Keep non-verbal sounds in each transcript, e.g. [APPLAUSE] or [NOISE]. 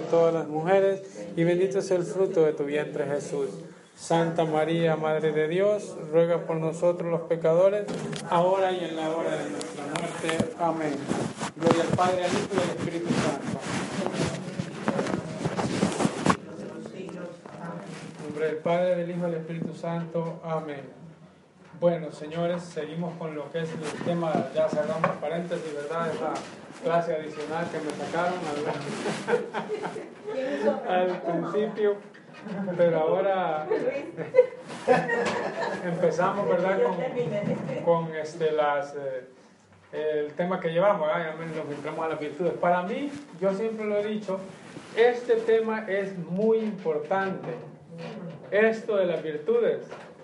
de todas las mujeres, y bendito es el fruto de tu vientre Jesús. Santa María, Madre de Dios, ruega por nosotros los pecadores, ahora y en la hora de nuestra muerte. Amén. Gloria al Padre, al Hijo y al Espíritu Santo. En nombre del Padre, del Hijo y del Espíritu Santo. Amén. Bueno, señores, seguimos con lo que es el tema, ya cerramos paréntesis, ¿verdad? Clase adicional que me sacaron al, al principio, pero ahora empezamos, ¿verdad? Con, con este, las, eh, el tema que llevamos, ¿verdad? Ya nos entramos a las virtudes. Para mí, yo siempre lo he dicho, este tema es muy importante. Esto de las virtudes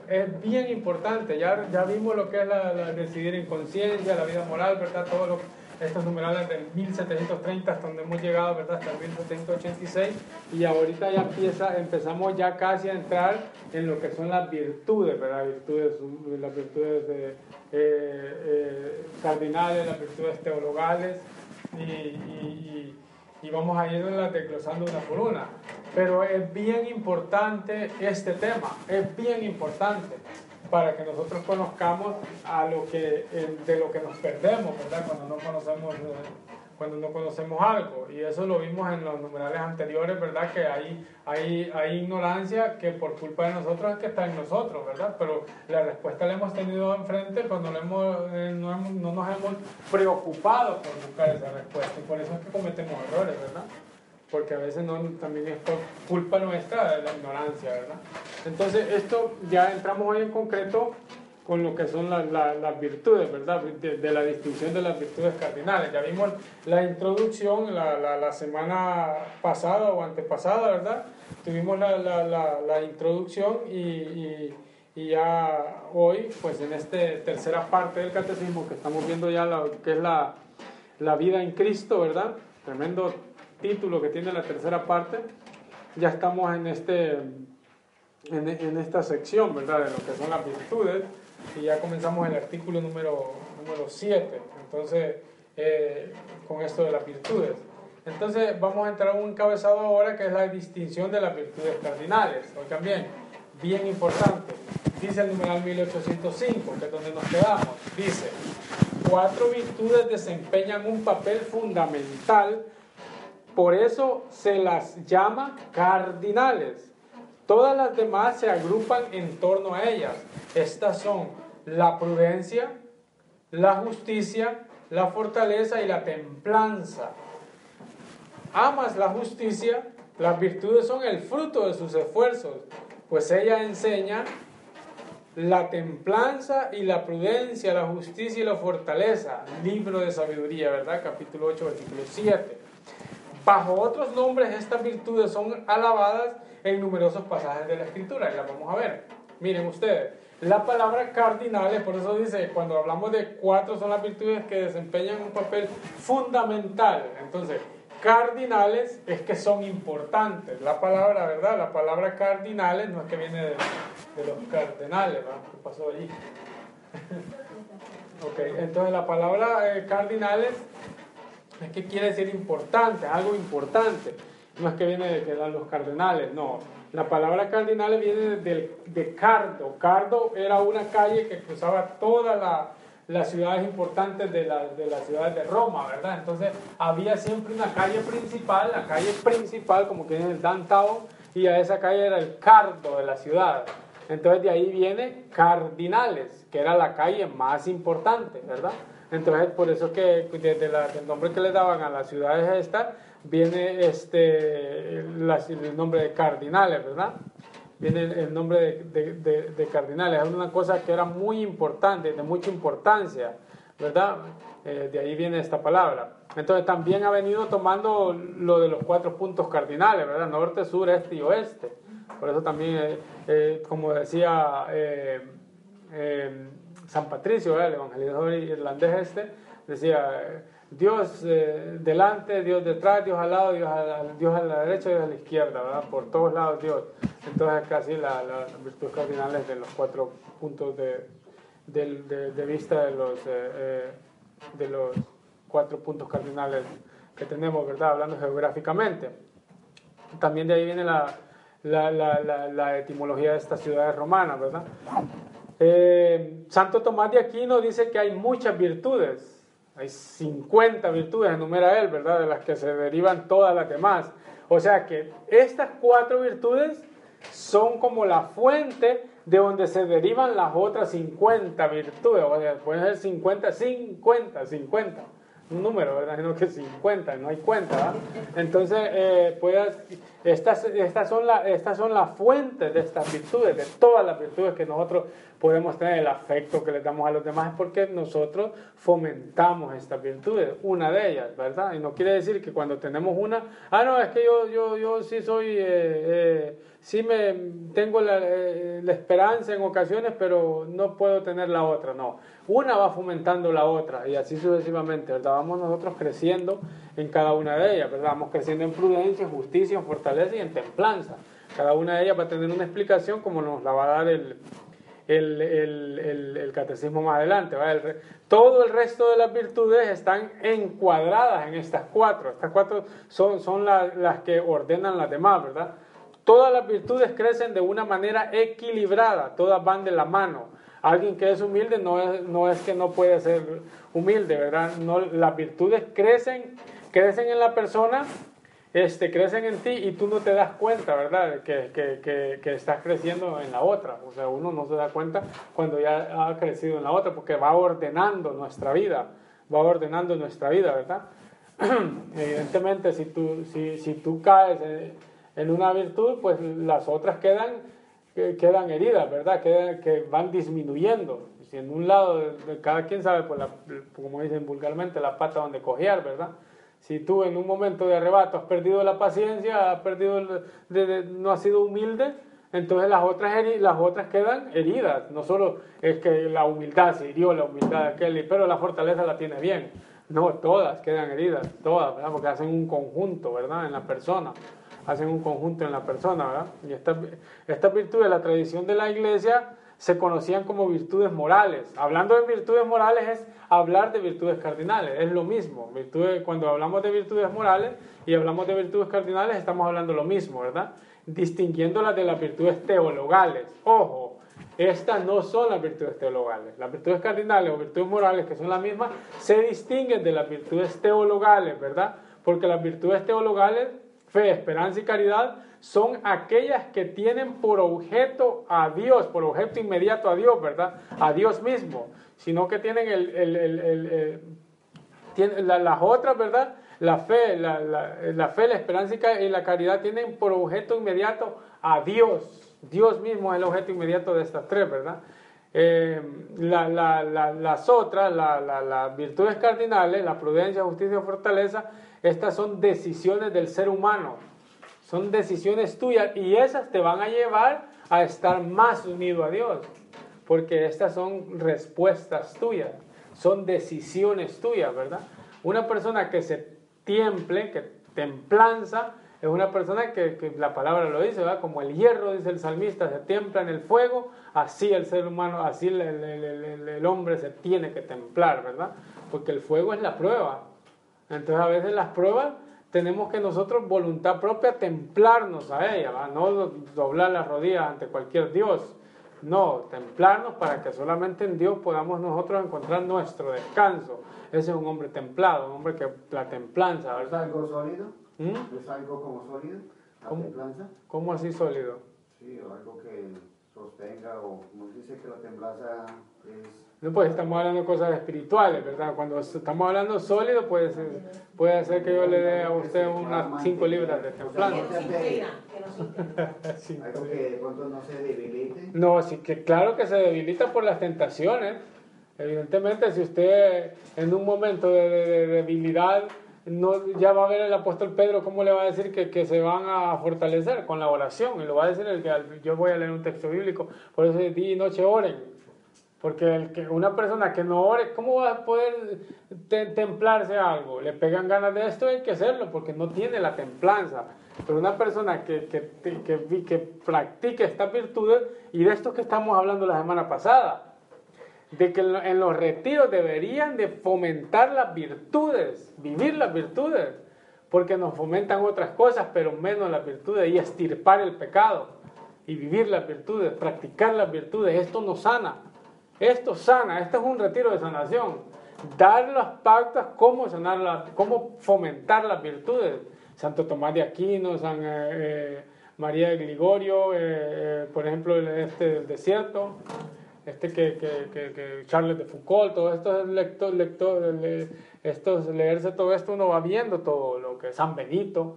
es bien importante. Ya, ya vimos lo que es la, decidir en conciencia, la vida moral, ¿verdad? Todos los, estos numerales del 1730 hasta donde hemos llegado, ¿verdad? Hasta el 1786. Y ahorita ya empieza, empezamos ya casi a entrar en lo que son las virtudes, ¿verdad? Virtudes, las virtudes de, eh, eh, cardinales, las virtudes teologales y, y, y vamos a irlas desglosando una por una. Pero es bien importante este tema, es bien importante para que nosotros conozcamos a lo que, de lo que nos perdemos, ¿verdad? Cuando no conocemos, cuando no conocemos algo. Y eso lo vimos en los numerales anteriores, ¿verdad? Que hay, hay, hay ignorancia que por culpa de nosotros es que está en nosotros, ¿verdad? Pero la respuesta la hemos tenido enfrente cuando hemos, eh, no, no nos hemos preocupado por buscar esa respuesta. Y por eso es que cometemos errores, ¿verdad? Porque a veces no, también es por culpa nuestra de la ignorancia, ¿verdad? Entonces, esto ya entramos hoy en concreto con lo que son las virtudes, ¿verdad? De, la distinción de las virtudes cardinales. Ya vimos la introducción la, la semana pasada o antepasada, ¿verdad? Tuvimos la, introducción y, y, y, ya hoy, pues en esta tercera parte del catecismo que estamos viendo ya lo que es la, la vida en Cristo, ¿verdad? Tremendo título que tiene la tercera parte, ya estamos en, este, en, en, esta sección, ¿verdad? De lo que son las virtudes, y ya comenzamos el artículo número, número 7, entonces, eh, con esto de las virtudes. Entonces, vamos a entrar a un encabezado ahora que es la distinción de las virtudes cardinales. Oigan bien, bien importante. Dice el numeral 1805, que es donde nos quedamos. Dice, cuatro virtudes desempeñan un papel fundamental por eso se las llama cardinales. Todas las demás se agrupan en torno a ellas. Estas son la prudencia, la justicia, la fortaleza y la templanza. Amas la justicia, las virtudes son el fruto de sus esfuerzos, pues ella enseña la templanza y la prudencia, la justicia y la fortaleza. Libro de sabiduría, ¿verdad? Capítulo 8, versículo 7. Bajo otros nombres estas virtudes son alabadas en numerosos pasajes de la escritura y las vamos a ver. Miren ustedes, la palabra cardinales, por eso dice, cuando hablamos de cuatro son las virtudes que desempeñan un papel fundamental. Entonces, cardinales es que son importantes. La palabra, ¿verdad? La palabra cardinales no es que viene de, los cardenales, ¿verdad? ¿Qué pasó allí? [LAUGHS] ok, entonces la palabra eh, cardinales es que quiere decir importante, algo importante. No es que viene de que los cardenales, no. La palabra cardinales viene de, de Cardo. Cardo era una calle que cruzaba todas las ciudades importantes de, la, de las ciudades de Roma, ¿verdad? Entonces había siempre una calle principal, la calle principal, como que en el downtown, y a esa calle era el Cardo de la ciudad. Entonces de ahí viene Cardinales, que era la calle más importante, ¿verdad? Entonces, por eso que desde el nombre que le daban a las ciudades estas, viene este, el nombre de cardinales, ¿verdad? Viene el, nombre de, cardinales. Es una cosa que era muy importante, de mucha importancia, ¿verdad? Eh, de ahí viene esta palabra. Entonces también ha venido tomando lo de los cuatro puntos cardinales, ¿verdad? Norte, sur, este y oeste. Por eso también, eh, eh, como decía San Patricio, el evangelizador irlandés este, decía, Dios eh, delante, Dios detrás, Dios al lado, Dios a, Dios a la derecha, Dios a la izquierda, ¿verdad? Por todos lados Dios. Entonces casi las la, virtudes cardinales de los cuatro puntos de, de, vista de los, eh, eh, de los cuatro puntos cardinales que tenemos, ¿verdad? Hablando geográficamente. también de ahí viene la, la, la, la etimología de estas ciudades romanas, ¿verdad? Eh, Santo Tomás de Aquino dice que hay muchas virtudes, hay 50 virtudes, enumera él, ¿verdad? De las que se derivan todas las demás. O sea que estas cuatro virtudes son como la fuente de donde se derivan las otras 50 virtudes, o sea, pueden ser 50, 50, 50 un número, ¿verdad? No que 50, no hay cuenta, ¿verdad? Entonces, eh, estas, estas, son la, estas son las fuentes de estas virtudes, de todas las virtudes que nosotros podemos tener, el afecto que le damos a los demás, es porque nosotros fomentamos estas virtudes, una de ellas, ¿verdad? Y no quiere decir que cuando tenemos una, ah, no, es que yo, yo, yo sí soy, eh, eh, sí me tengo la, la esperanza en ocasiones, pero no puedo tener la otra, no una va fomentando la otra y así sucesivamente, ¿verdad? Vamos nosotros creciendo en cada una de ellas, ¿verdad? Vamos creciendo en prudencia, en justicia, fortaleza y en templanza. Cada una de ellas va a tener una explicación como nos la va a dar el, el, el, catecismo más adelante. todo el resto de las virtudes están encuadradas en estas cuatro. Estas cuatro son, son las que ordenan las demás, ¿verdad? Todas las virtudes crecen de una manera equilibrada, todas van de la mano. Alguien que es humilde no es, no es que no puede ser humilde, ¿verdad? No, las virtudes crecen, crecen en la persona, este, crecen en ti y tú no te das cuenta, ¿verdad? Que, que, que, que, estás creciendo en la otra. O sea, uno no se da cuenta cuando ya ha crecido en la otra, porque va ordenando nuestra vida, va ordenando nuestra vida, ¿verdad? [CLEARS THROAT] Evidentemente, si tú, si, si tú caes en una virtud, pues las otras quedan que quedan heridas, ¿verdad? Que, van disminuyendo. Si en un lado, cada quien sabe, pues como dicen vulgarmente, la pata donde cojear, ¿verdad? Si tú en un momento de arrebato has perdido la paciencia, has perdido no has sido humilde, entonces las otras, las otras quedan heridas. No solo es que la humildad se hirió, la humildad de aquel, pero la fortaleza la tiene bien. No, todas quedan heridas, todas, ¿verdad? Porque hacen un conjunto, ¿verdad? En la persona hacen un conjunto en la persona, ¿verdad? Y estas esta virtudes, la tradición de la iglesia, se conocían como virtudes morales. Hablando de virtudes morales es hablar de virtudes cardinales, es lo mismo. Virtudes, cuando hablamos de virtudes morales y hablamos de virtudes cardinales, estamos hablando lo mismo, ¿verdad? Distinguiéndolas de las virtudes teologales. Ojo, estas no son las virtudes teologales. Las virtudes cardinales o virtudes morales, que son las mismas, se distinguen de las virtudes teologales, ¿verdad? Porque las virtudes teologales fe, esperanza y caridad son aquellas que tienen por objeto a Dios, por objeto inmediato a Dios, ¿verdad? A Dios mismo, sino que tienen el, el, el, tienen, las otras, ¿verdad? La fe, la, la, la, fe, la esperanza y la caridad tienen por objeto inmediato a Dios. Dios mismo es el objeto inmediato de estas tres, ¿verdad? Eh, las otras, las virtudes cardinales, la prudencia, justicia fortaleza, estas son decisiones del ser humano, son decisiones tuyas y esas te van a llevar a estar más unido a Dios, porque estas son respuestas tuyas, son decisiones tuyas, ¿verdad? Una persona que se tiemple, que templanza, es una persona que, la palabra lo dice, ¿verdad? Como el hierro, dice el salmista, se templa en el fuego, así el ser humano, así el, el hombre se tiene que templar, ¿verdad? Porque el fuego es la prueba, entonces a veces las pruebas tenemos que nosotros, voluntad propia, templarnos a ellas, no doblar las rodillas ante cualquier Dios. No, templarnos para que solamente en Dios podamos nosotros encontrar nuestro descanso. Ese es un hombre templado, un hombre que la templanza, ¿verdad? ¿Es algo sólido? ¿Mm? ¿Es algo como sólido? ¿La ¿Cómo, templanza? ¿Cómo así sólido? Sí, o algo que sostenga, o como dice que la templanza es no, pues estamos hablando de cosas espirituales, ¿verdad? Cuando estamos hablando sólido, pues puede ser que yo le dé a usted unas 5 libras de templanza. [LAUGHS] ¿Algo que de pronto no se debilite? No, sí que claro que se debilita por las tentaciones. Evidentemente, si usted en un momento de, debilidad no, ya va a ver el apóstol Pedro cómo le va a decir que, que, se van a fortalecer con la oración. Y lo va a decir el que yo voy a leer un texto bíblico. Por eso día y noche oren. Porque el que una persona que no ore, ¿cómo va a poder templarse algo? Le pegan ganas de esto, hay que hacerlo, porque no tiene la templanza. Pero una persona que, que, que, que practique estas virtudes, y de esto que estamos hablando la semana pasada, de que en los retiros deberían de fomentar las virtudes, vivir las virtudes. porque nos fomentan otras cosas, pero menos las virtudes, y estirpar el pecado, y vivir las virtudes, practicar las virtudes. Esto nos sana, esto sana, esto es un retiro de sanación. Dar las pautas, cómo sanar, cómo fomentar las virtudes. Santo Tomás de Aquino, San eh, eh, María de Grigorio, eh, por ejemplo, este del desierto, este que, que, que, Charles de Foucault, todo esto lector, lector, estos, leerse todo esto, uno va viendo todo lo que San Benito,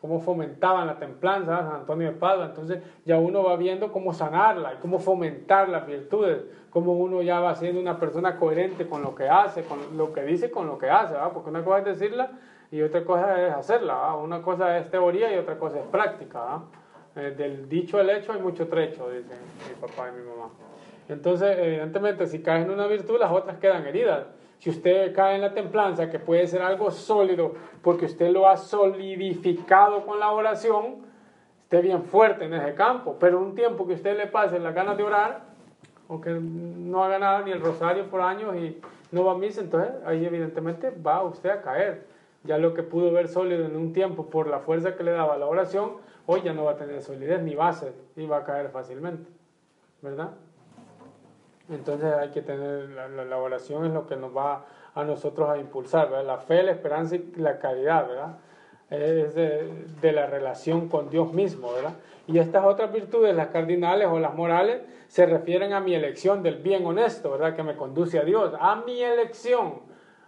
cómo fomentaban la templanza, San Antonio de Padua, entonces ya uno va viendo cómo sanarla y cómo fomentar las virtudes, cómo uno ya va siendo una persona coherente con lo que hace, con lo que dice, con lo que hace, porque una cosa es decirla y otra cosa es hacerla, una cosa es teoría y otra cosa es práctica. Eh, del dicho al hecho hay mucho trecho, dicen mi papá y mi mamá. Entonces, evidentemente, si caes en una virtud, las otras quedan heridas. Si usted cae en la templanza, que puede ser algo sólido, porque usted lo ha solidificado con la oración, esté bien fuerte en ese campo. Pero un tiempo que usted le pase las ganas de orar, o que no haga nada ni el rosario por años y no va a misa, entonces ahí evidentemente va usted a caer. Ya lo que pudo ver sólido en un tiempo por la fuerza que le daba la oración, hoy ya no va a tener solidez ni base y va a caer fácilmente. ¿Verdad? Entonces hay que tener, la, oración es lo que nos va a nosotros a impulsar, ¿verdad? La fe, la esperanza y la caridad, ¿verdad? Es de, la relación con Dios mismo, ¿verdad? Y estas otras virtudes, las cardinales o las morales, se refieren a mi elección del bien honesto, ¿verdad? Que me conduce a Dios, a mi elección,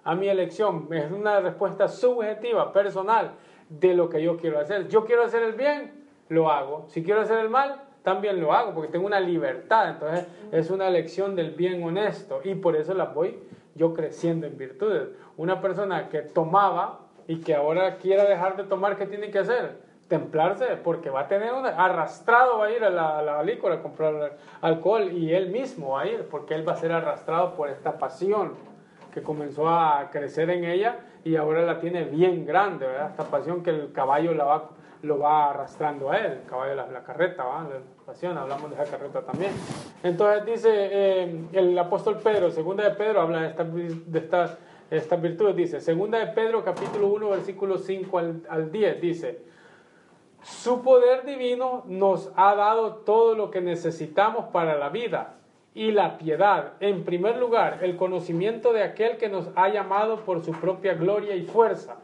a mi elección. Es una respuesta subjetiva, personal, de lo que yo quiero hacer. Yo quiero hacer el bien, lo hago. Si quiero hacer el mal, también lo hago porque tengo una libertad. Entonces es una elección del bien honesto y por eso la voy yo creciendo en virtudes. Una persona que tomaba y que ahora quiera dejar de tomar, ¿qué tiene que hacer? Templarse, porque va a tener un arrastrado, va a ir a la, a licor a comprar alcohol y él mismo va a ir, porque él va a ser arrastrado por esta pasión que comenzó a crecer en ella y ahora la tiene bien grande, ¿verdad? Esta pasión que el caballo la va lo va arrastrando a él, el caballo de la, carreta, ¿va? la pasión, hablamos de esa carreta también. Entonces dice eh, el apóstol Pedro, segunda de Pedro, habla de, esta, de estas, estas virtudes, dice, segunda de Pedro capítulo 1, versículo 5 al, al 10, dice, su poder divino nos ha dado todo lo que necesitamos para la vida y la piedad. En primer lugar, el conocimiento de aquel que nos ha llamado por su propia gloria y fuerza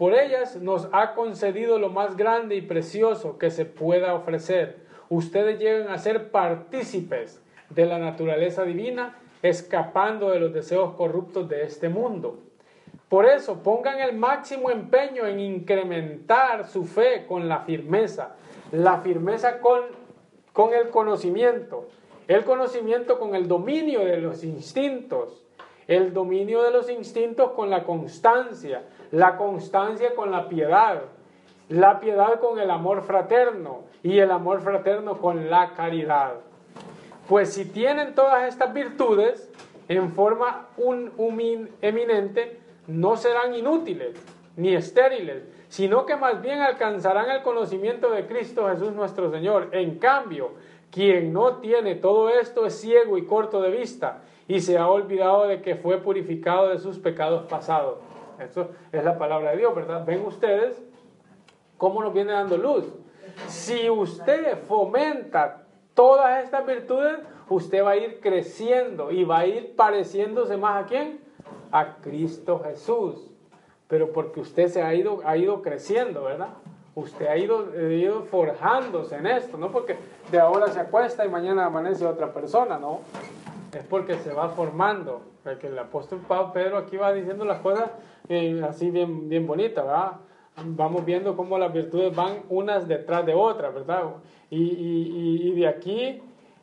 por ellas nos ha concedido lo más grande y precioso que se pueda ofrecer. Ustedes llegan a ser partícipes de la naturaleza divina, escapando de los deseos corruptos de este mundo. Por eso pongan el máximo empeño en incrementar su fe con la firmeza, la firmeza con, con el conocimiento, el conocimiento con el dominio de los instintos, el dominio de los instintos con la constancia, la constancia con la piedad, la piedad con el amor fraterno y el amor fraterno con la caridad. Pues si tienen todas estas virtudes en forma un, eminente, no serán inútiles ni estériles, sino que más bien alcanzarán el conocimiento de Cristo Jesús nuestro Señor. En cambio, quien no tiene todo esto es ciego y corto de vista y se ha olvidado de que fue purificado de sus pecados pasados. Eso es la palabra de Dios, ¿verdad? Ven ustedes cómo nos viene dando luz. Si usted fomenta todas estas virtudes, usted va a ir creciendo y va a ir pareciéndose más a quién? A Cristo Jesús. Pero porque usted se ha ido, ha ido creciendo, ¿verdad? Usted ha ido, ha ido forjándose en esto, no porque de ahora se acuesta y mañana amanece otra persona, ¿no? Es porque se va formando. Porque el apóstol Pedro aquí va diciendo las cosas así bien, bien bonita, ¿verdad? Vamos viendo cómo las virtudes van unas detrás de otras, ¿verdad? Y, y, y de aquí,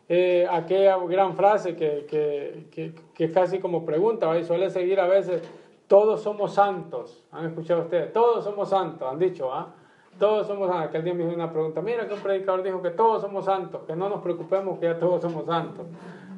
eh, aquella gran frase que, que, que, que, casi como pregunta, ¿verdad? y suele seguir a veces, todos somos santos. ¿Han escuchado ustedes? Todos somos santos, han dicho, ¿ah? Todos somos santos. Aquel día me hizo una pregunta, mira que un predicador dijo que todos somos santos, que no nos preocupemos que ya todos somos santos.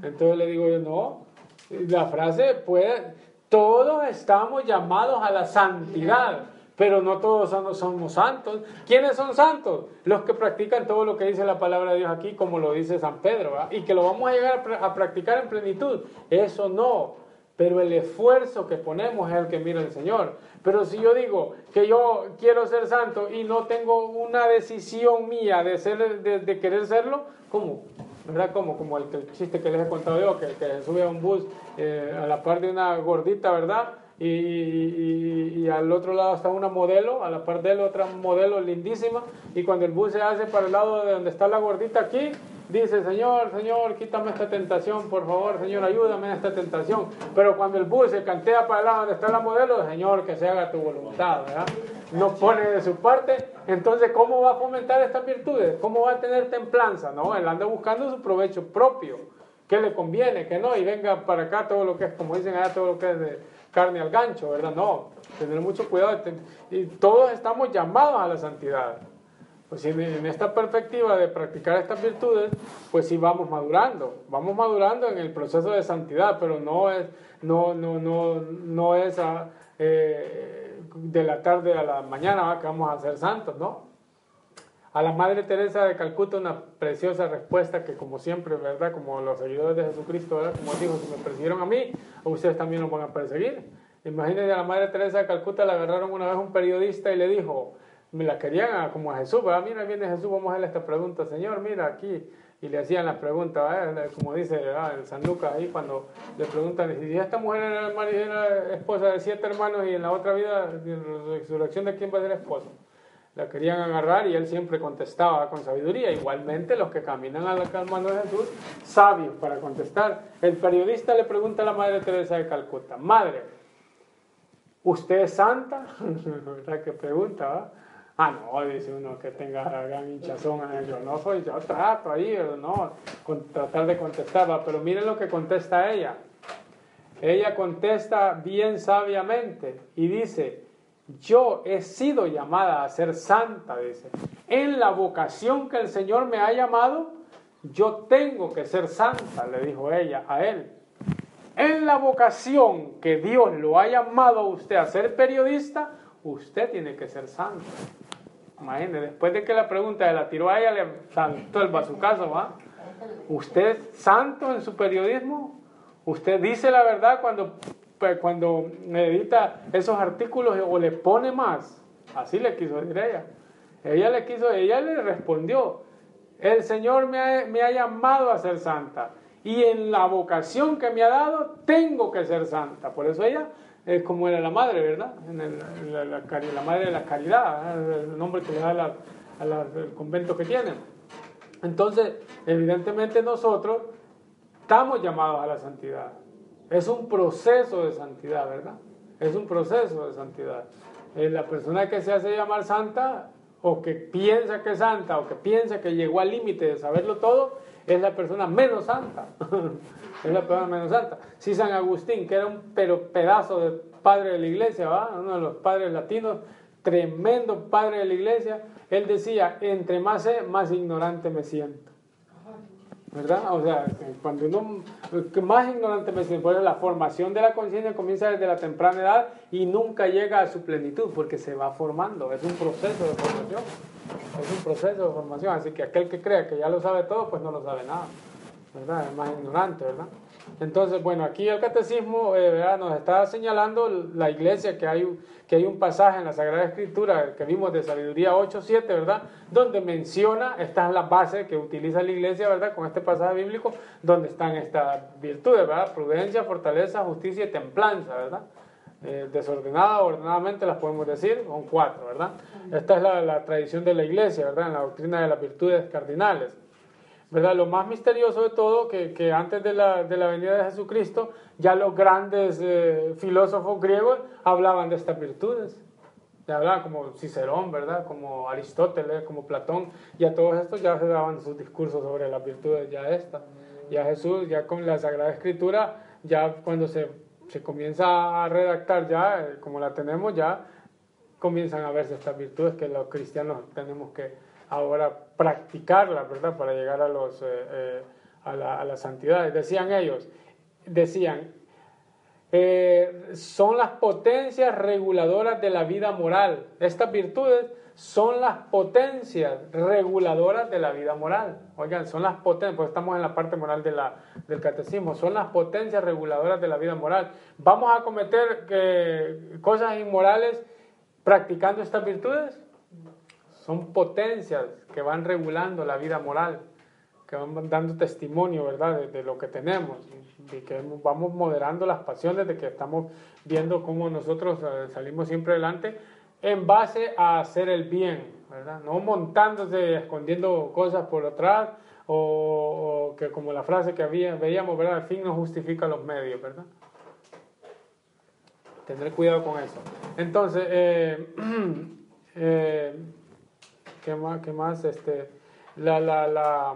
Entonces le digo yo, no, la frase puede, todos estamos llamados a la santidad, pero no todos somos santos. ¿Quiénes son santos? Los que practican todo lo que dice la palabra de Dios aquí, como lo dice San Pedro, y que lo vamos a llegar a practicar en plenitud. Eso no. pero el esfuerzo que ponemos es el que mira el Señor. Pero si yo digo que yo quiero ser santo y no tengo una decisión mía de, ser, de, querer serlo, ¿cómo? ¿Verdad? Como, como el, chiste que les he contado yo, que, que sube a un bus eh, a la par de una gordita, ¿verdad? Y, y, y, al otro lado está una modelo, a la par de él otra modelo lindísima, y cuando el bus se hace para el lado de donde está la gordita aquí, dice, Señor, Señor, quítame esta tentación, por favor, Señor, ayúdame en esta tentación. Pero cuando el bus se cantea para el lado donde está la modelo, Señor, que se haga tu voluntad, ¿verdad? No pone de su parte. Entonces, ¿cómo va a fomentar estas virtudes? ¿Cómo va a tener templanza? No, él anda buscando su provecho propio, que le conviene, que no, y venga para acá todo lo que es, como dicen allá, todo lo que es de carne al gancho, ¿verdad? No, tener mucho cuidado. Y todos estamos llamados a la santidad. Pues en, esta perspectiva de practicar estas virtudes, pues sí vamos madurando, vamos madurando en el proceso de santidad, pero no es, no, no, no, no es eh, de la tarde a la mañana que vamos a ser santos, ¿no? A la Madre Teresa de Calcuta una preciosa respuesta que como siempre, ¿verdad? Como los seguidores de Jesucristo, ¿verdad? Como dijo, si me persiguieron a mí, a ustedes también los van a perseguir. Imagínense a la Madre Teresa de Calcuta, la agarraron una vez un periodista y le dijo, me la querían como a Jesús, ¿verdad? Mira, viene Jesús, vamos a hacerle esta pregunta, Señor, mira aquí. Y le hacían la pregunta, como dice el San Lucas ahí, cuando le preguntan, si esta mujer era, era, esposa de siete hermanos y en la otra vida, en la resurrección de quién va a ser esposo. La querían agarrar y él siempre contestaba con sabiduría. Igualmente los que caminan a la mano de Jesús, sabios para contestar. El periodista le pregunta a la Madre Teresa de Calcuta, Madre, ¿usted es santa? [LAUGHS] ¿Verdad que pregunta? ¿va? Ah, no, dice uno que tenga gran hinchazón en Yo no soy, yo trato ahí, no, tratar de contestarla, pero miren lo que contesta ella. Ella contesta bien sabiamente y dice, yo he sido llamada a ser santa, dice. En la vocación que el Señor me ha llamado, yo tengo que ser santa, le dijo ella a él. En la vocación que Dios lo ha llamado a usted a ser periodista, usted tiene que ser santa. Imagínese, después de que la pregunta de la tiró a ella, le saltó el bazucazo, ¿va? ¿Usted es santo en su periodismo? ¿Usted dice la verdad cuando, pues, cuando edita esos artículos o le pone más? Así le quiso decir ella. Ella le quiso, ella le respondió, el Señor me ha, me ha llamado a ser santa y en la vocación que me ha dado tengo que ser santa. Por eso ella es como era la madre, ¿verdad? La, madre de la caridad, el nombre que le da al convento que tienen. Entonces, evidentemente nosotros estamos llamados a la santidad. Es un proceso de santidad, ¿verdad? Es un proceso de santidad. Eh, la persona que se hace llamar santa o que piensa que es santa o que piensa que llegó al límite de saberlo todo, es la persona menos santa. [LAUGHS] es la persona menos santa. Si San Agustín, que era un pero pedazo de padre de la iglesia, uno de los padres latinos, tremendo padre de la iglesia, él decía, entre más sé, más ignorante me siento. ¿Verdad? O sea, cuando uno más ignorante me siento, pues la formación de la conciencia comienza desde la temprana edad y nunca llega a su plenitud porque se va formando, es un proceso de formación. Es un proceso de formación, así que aquel que crea que ya lo sabe todo, pues no lo sabe nada. ¿Verdad? Es más ignorante, ¿verdad? Entonces, bueno, aquí el catecismo eh, nos está señalando la iglesia que hay, que hay un pasaje en la Sagrada Escritura que vimos de Sabiduría 8.7, ¿verdad? Donde menciona, esta es la base que utiliza la iglesia, ¿verdad? Con este pasaje bíblico, donde están estas virtudes, ¿verdad? Prudencia, fortaleza, justicia y templanza, ¿verdad? Eh, desordenada, ordenadamente las podemos decir, son cuatro, ¿verdad? Esta es la, la tradición de la iglesia, ¿verdad? En la doctrina de las virtudes cardinales. ¿Verdad? Lo más misterioso de todo, que, que antes de la, de la, venida de Jesucristo, ya los grandes eh, filósofos griegos hablaban de estas virtudes. Ya hablaban como Cicerón, ¿verdad? Como Aristóteles, como Platón, ya todos estos ya se daban sus discursos sobre las virtudes, ya esta. Ya Jesús, ya con la Sagrada Escritura, ya cuando se, se comienza a redactar ya, eh, como la tenemos, ya comienzan a verse estas virtudes que los cristianos tenemos que, ahora practicarla, ¿verdad? Para llegar a, los, eh, eh, a. Decían ellos, decían, eh, son las potencias reguladoras de la vida moral. Estas virtudes son las potencias reguladoras de la vida moral. Oigan, son las potencias, pues estamos en la parte moral de la, del catecismo, son las potencias reguladoras de la vida moral. ¿Vamos a cometer eh, cosas inmorales practicando estas virtudes? Son potencias que van regulando la vida moral, que van dando testimonio, ¿verdad?, de, lo que tenemos y que vamos moderando las pasiones, de que estamos viendo cómo nosotros eh, salimos siempre adelante en base a hacer el bien, ¿verdad? No montándose, escondiendo cosas por atrás o, que como la frase que había, veíamos, ¿verdad? El fin no justifica los medios, ¿verdad? Tendré cuidado con eso. Entonces, eh, [CLEARS THROAT] eh, ¿qué más? ¿Qué más? Este, la, la, la,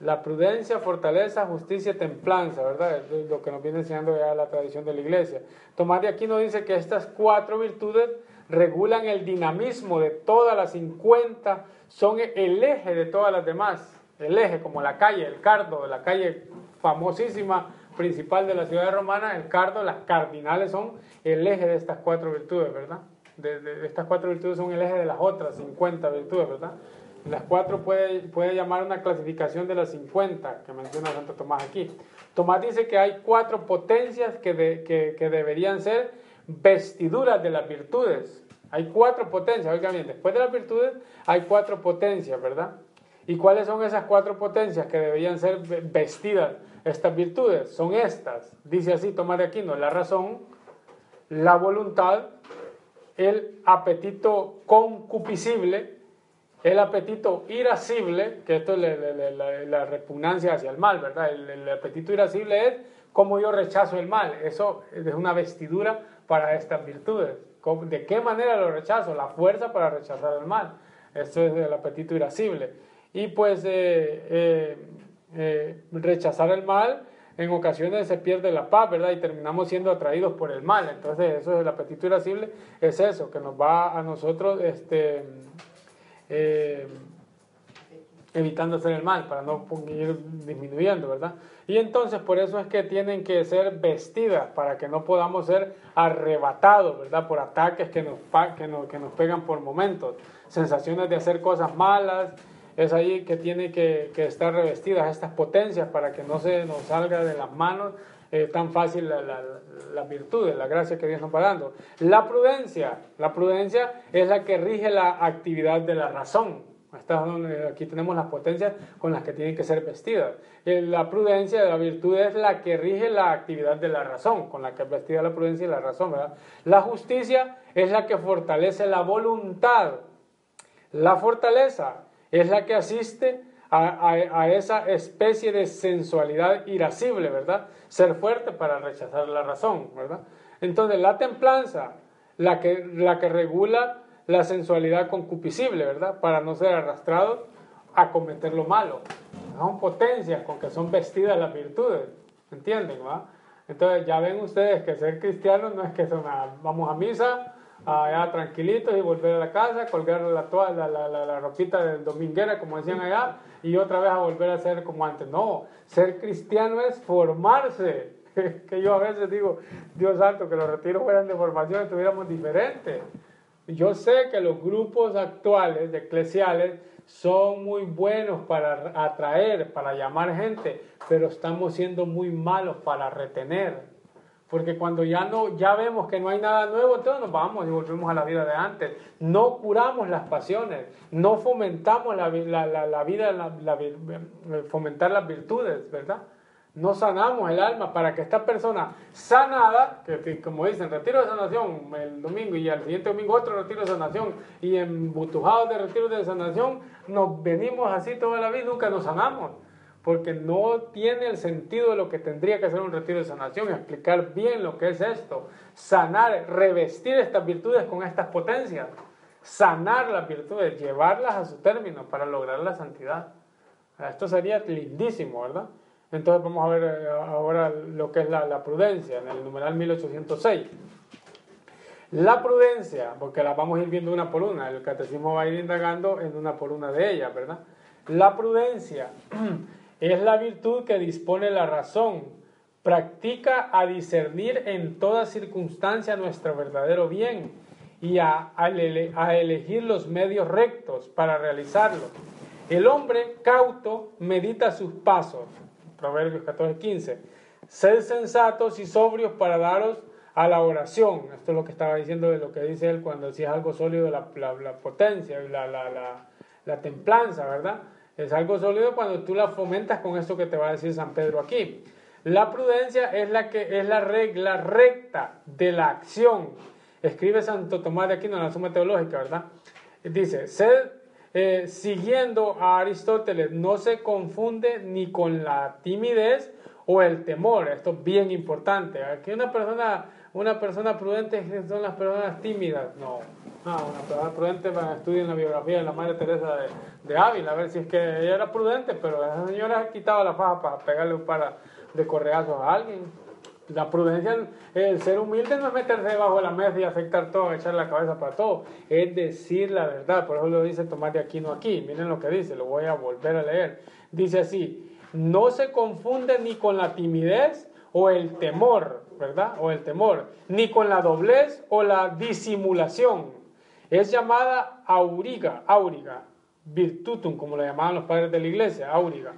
la prudencia, fortaleza, justicia, templanza, ¿verdad? Es lo que nos viene enseñando ya la tradición de la iglesia. Tomás de Aquino dice que estas cuatro virtudes regulan el dinamismo de todas las 50, son el eje de todas las demás. El eje, como la calle, el cardo, la calle famosísima principal de la ciudad romana, el cardo, las cardinales son el eje de estas cuatro virtudes, ¿verdad? De estas cuatro virtudes son el eje de las otras 50 virtudes, ¿verdad? Las cuatro puede, puede llamar una clasificación de las 50 que menciona Santo Tomás aquí. Tomás dice que hay cuatro potencias que, que, que deberían ser vestiduras de las virtudes. Hay cuatro potencias, oigan bien, después de las virtudes hay cuatro potencias, ¿verdad? ¿Y cuáles son esas cuatro potencias que deberían ser vestidas estas virtudes? Son estas, dice así Tomás de Aquino, la razón, la voluntad, el apetito concupiscible, el apetito irascible, que esto es la, repugnancia hacia el mal, ¿verdad? El, apetito irascible es cómo yo rechazo el mal. Eso es una vestidura para estas virtudes. ¿De qué manera lo rechazo? La fuerza para rechazar el mal. Esto es el apetito irascible. Y pues eh, eh, eh, rechazar el mal en ocasiones se pierde la paz, ¿verdad? Y terminamos siendo atraídos por el mal. Entonces, eso es el apetito irascible, es eso, que nos va a nosotros este, eh, evitando hacer el mal, para no ir disminuyendo, ¿verdad? Y entonces por eso es que tienen que ser vestidas, para que no podamos ser arrebatados, ¿verdad? Por ataques que nos, que nos, que nos pegan por momentos, sensaciones de hacer cosas malas, es ahí que tiene que, estar revestidas estas potencias para que no se nos salga de las manos eh, tan fácil la, la, la, virtud, la gracia que Dios nos va dando. La prudencia, la prudencia es la que rige la actividad de la razón. Aquí tenemos las potencias con las que tienen que ser vestidas. Eh, la prudencia de la virtud es la que rige la actividad de la razón, con la que es vestida la prudencia y la razón. La justicia es la que fortalece la voluntad. La fortaleza es la que asiste a, esa especie de sensualidad irascible, ¿verdad? Ser fuerte para rechazar la razón, ¿verdad? Entonces, la templanza, la que, la que regula la sensualidad concupiscible, ¿verdad? Para no ser arrastrado a cometer lo malo. Son potencias con que son vestidas las virtudes, ¿entienden? ¿va? Entonces, ya ven ustedes que ser cristiano no es que son vamos a misa, allá tranquilitos y volver a la casa, colgar la, la, la, la, ropita de dominguera, como decían allá, y otra vez a volver a ser como antes. No, ser cristiano es formarse. [LAUGHS] que yo a veces digo, Dios santo, que los retiros fueran de formación, estuviéramos diferentes. Yo sé que los grupos actuales, eclesiales, son muy buenos para atraer, para llamar gente, pero estamos siendo muy malos para retener. Porque cuando ya, no, ya vemos que no hay nada nuevo, entonces nos vamos y volvemos a la vida de antes. No curamos las pasiones, no fomentamos la, la, la, vida, fomentar las virtudes, ¿verdad? No sanamos el alma para que esta persona sanada, que, como dicen, retiro de sanación el domingo y al siguiente domingo otro retiro de sanación y embutujados de retiro de sanación, nos venimos así toda la vida, nunca nos sanamos porque no tiene el sentido de lo que tendría que ser un retiro de sanación, explicar bien lo que es esto, sanar, revestir estas virtudes con estas potencias, sanar las virtudes, llevarlas a su término para lograr la santidad. Esto sería lindísimo, ¿verdad? Entonces vamos a ver eh, ahora lo que es la, la prudencia, en el numeral 1806. La prudencia, porque la vamos a ir viendo una por una, el catecismo va a ir indagando en una por una de ellas, ¿verdad? La prudencia [CLEARS THROAT] es la virtud que dispone la razón practica a discernir en toda circunstancia nuestro verdadero bien y a, a, elegir los medios rectos para realizarlo. El hombre cauto medita sus pasos. Proverbios 14, 15. Sed sensatos y sobrios para daros a la oración. Esto es lo que estaba diciendo de lo que dice él cuando decía algo sólido, la, la, la potencia, la, la, la templanza, ¿verdad? Es algo sólido cuando tú la fomentas con esto que te va a decir San Pedro aquí. La prudencia es la que es la regla recta de la acción. Escribe Santo Tomás de Aquino en la Suma Teológica, ¿verdad? Dice, sed eh, siguiendo a Aristóteles, no se confunde ni con la timidez o el temor. Esto es bien importante. Aquí una persona, una persona prudente son las personas tímidas. No, no una persona prudente va a estudiar la biografía de la Madre Teresa de, de Ávila, a ver si es que ella era prudente, pero esa señora ha quitado la faja para pegarle un par de correazos a alguien. La prudencia, el ser humilde no es meterse debajo de la mesa y aceptar todo, echar la cabeza para todo, es decir la verdad. Por eso lo dice Tomás de Aquino aquí. Miren lo que dice, lo voy a volver a leer. Dice así: no se confunde ni con la timidez o el temor, ¿verdad? O el temor, ni con la doblez o la disimulación. Es llamada auriga, auriga, virtutum, como lo llamaban los padres de la iglesia, auriga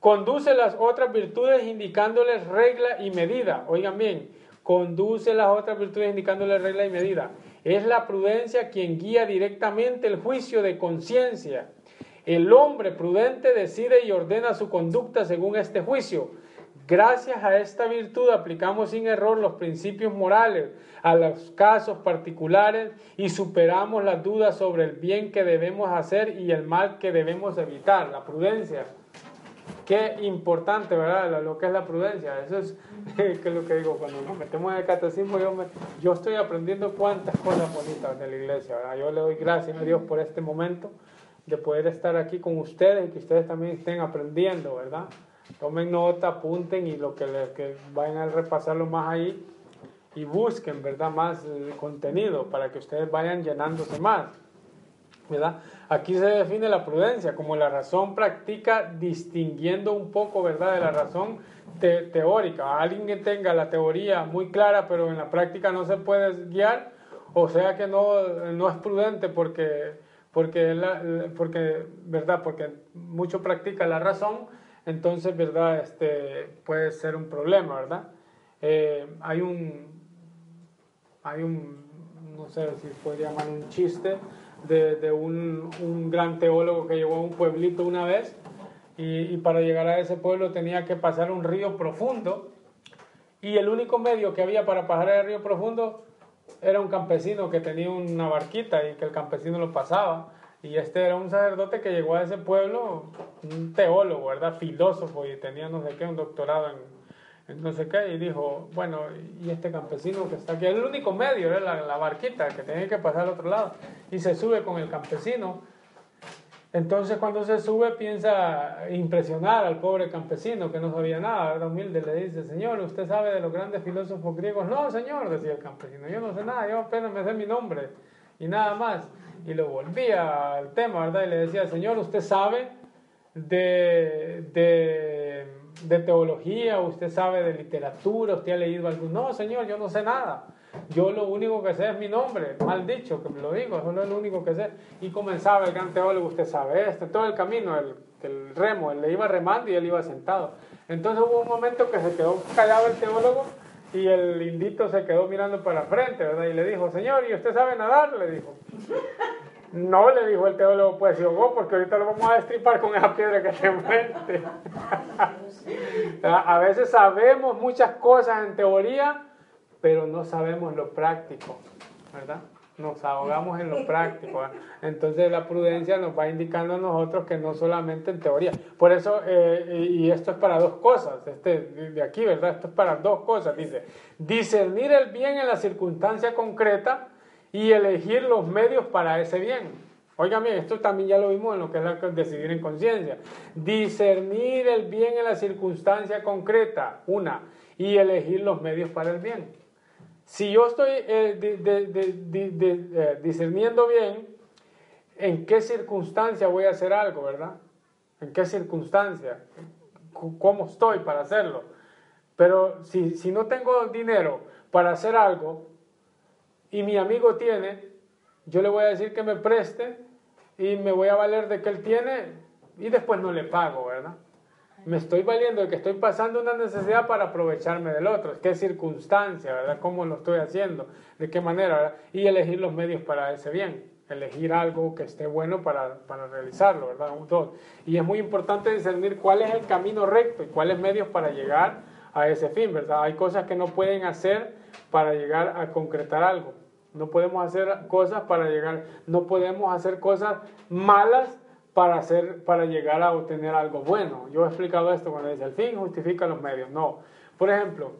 Conduce las otras virtudes indicándoles regla y medida. Oigan bien, conduce las otras virtudes indicándoles regla y medida. Es la prudencia quien guía directamente el juicio de conciencia. El hombre prudente decide y ordena su conducta según este juicio. Gracias a esta virtud aplicamos sin error los principios morales a los casos particulares y superamos las dudas sobre el bien que debemos hacer y el mal que debemos evitar, la prudencia. Qué importante, ¿verdad? Lo que es la prudencia. Eso [LAUGHS] es, lo que digo, cuando nos metemos en el catecismo, yo, yo estoy aprendiendo cuántas cosas bonitas de la iglesia, ¿verdad? Yo le doy gracias a Dios por este momento de poder estar aquí con ustedes y que ustedes también estén aprendiendo, ¿verdad? Tomen nota, apunten y lo que, les, que vayan a repasarlo más ahí y busquen, ¿verdad? Más eh, contenido para que ustedes vayan llenándose más, ¿verdad? Aquí se define la prudencia como la razón práctica distinguiendo un poco, ¿verdad?, de la razón teórica. Alguien que tenga la teoría muy clara, pero en la práctica no se puede guiar, o sea que no, no es prudente porque, porque, porque, ¿verdad?, porque mucho practica la razón, entonces, ¿verdad?, este, puede ser un problema, ¿verdad? Eh, hay un, hay un, no sé si puede llamar un chiste, de, un, un, gran teólogo que llegó a un pueblito una vez y, para llegar a ese pueblo tenía que pasar un río profundo y el único medio que había para pasar el río profundo era un campesino que tenía una barquita y que el campesino lo pasaba. Y este era un sacerdote que llegó a ese pueblo, un teólogo, ¿verdad? Filósofo y tenía no sé qué, un doctorado en, no sé qué, y dijo, bueno, y este campesino que está aquí, el único medio era la, barquita que tenía que pasar al otro lado, y se sube con el campesino. Entonces cuando se sube piensa impresionar al pobre campesino que no sabía nada, era humilde, le dice, Señor, ¿usted sabe de los grandes filósofos griegos? No, Señor, decía el campesino, yo no sé nada, yo apenas me sé mi nombre y nada más. Y lo volvía al tema, ¿verdad? Y le decía, Señor, ¿usted sabe de, de de teología, usted sabe de literatura, usted ha leído algo. No, señor, yo no sé nada. Yo lo único que sé es mi nombre, mal dicho, que me lo digo, eso no es lo único que sé. Y comenzaba el gran teólogo, usted sabe esto, todo el camino, el, el remo, él le iba remando y él iba sentado. Entonces hubo un momento que se quedó callado el teólogo y el indito se quedó mirando para frente, ¿verdad? Y le dijo, señor, ¿y usted sabe nadar? Le dijo. [LAUGHS] No, le dijo el teólogo, pues yo, porque ahorita lo vamos a destripar con esa piedra que se enfrente. [LAUGHS] a veces sabemos muchas cosas en teoría, pero no sabemos lo práctico, ¿verdad? Nos ahogamos en lo práctico. Entonces la prudencia nos va indicando a nosotros que no solamente en teoría. Por eso, eh, y esto es para dos cosas, este de aquí, ¿verdad? Esto es para dos cosas, dice. Discernir el bien en la circunstancia concreta y elegir los medios para ese bien. Óigame, esto también ya lo vimos en lo que es decidir en conciencia. Discernir el bien en la circunstancia concreta, una, y elegir los medios para el bien. Si yo estoy eh, eh, discerniendo bien, ¿en qué circunstancia voy a hacer algo, verdad? ¿En qué circunstancia? ¿Cómo estoy para hacerlo? Pero si, si no tengo dinero para hacer algo y mi amigo tiene, yo le voy a decir que me preste y me voy a valer de que él tiene y después no le pago, ¿verdad? Me estoy valiendo de que estoy pasando una necesidad para aprovecharme del otro. ¿Qué circunstancia, verdad? ¿Cómo lo estoy haciendo? ¿De qué manera? Y elegir los medios para ese bien. Elegir algo que esté bueno para, para realizarlo, ¿verdad? Y es muy importante discernir cuál es el camino recto y cuáles medios para llegar a ese fin, ¿verdad? Hay cosas que no pueden hacer para llegar a concretar algo. No podemos hacer cosas para llegar, no podemos hacer cosas malas para, hacer, para llegar a obtener algo bueno. Yo he explicado esto cuando dice el fin justifica los medios. No. Por ejemplo,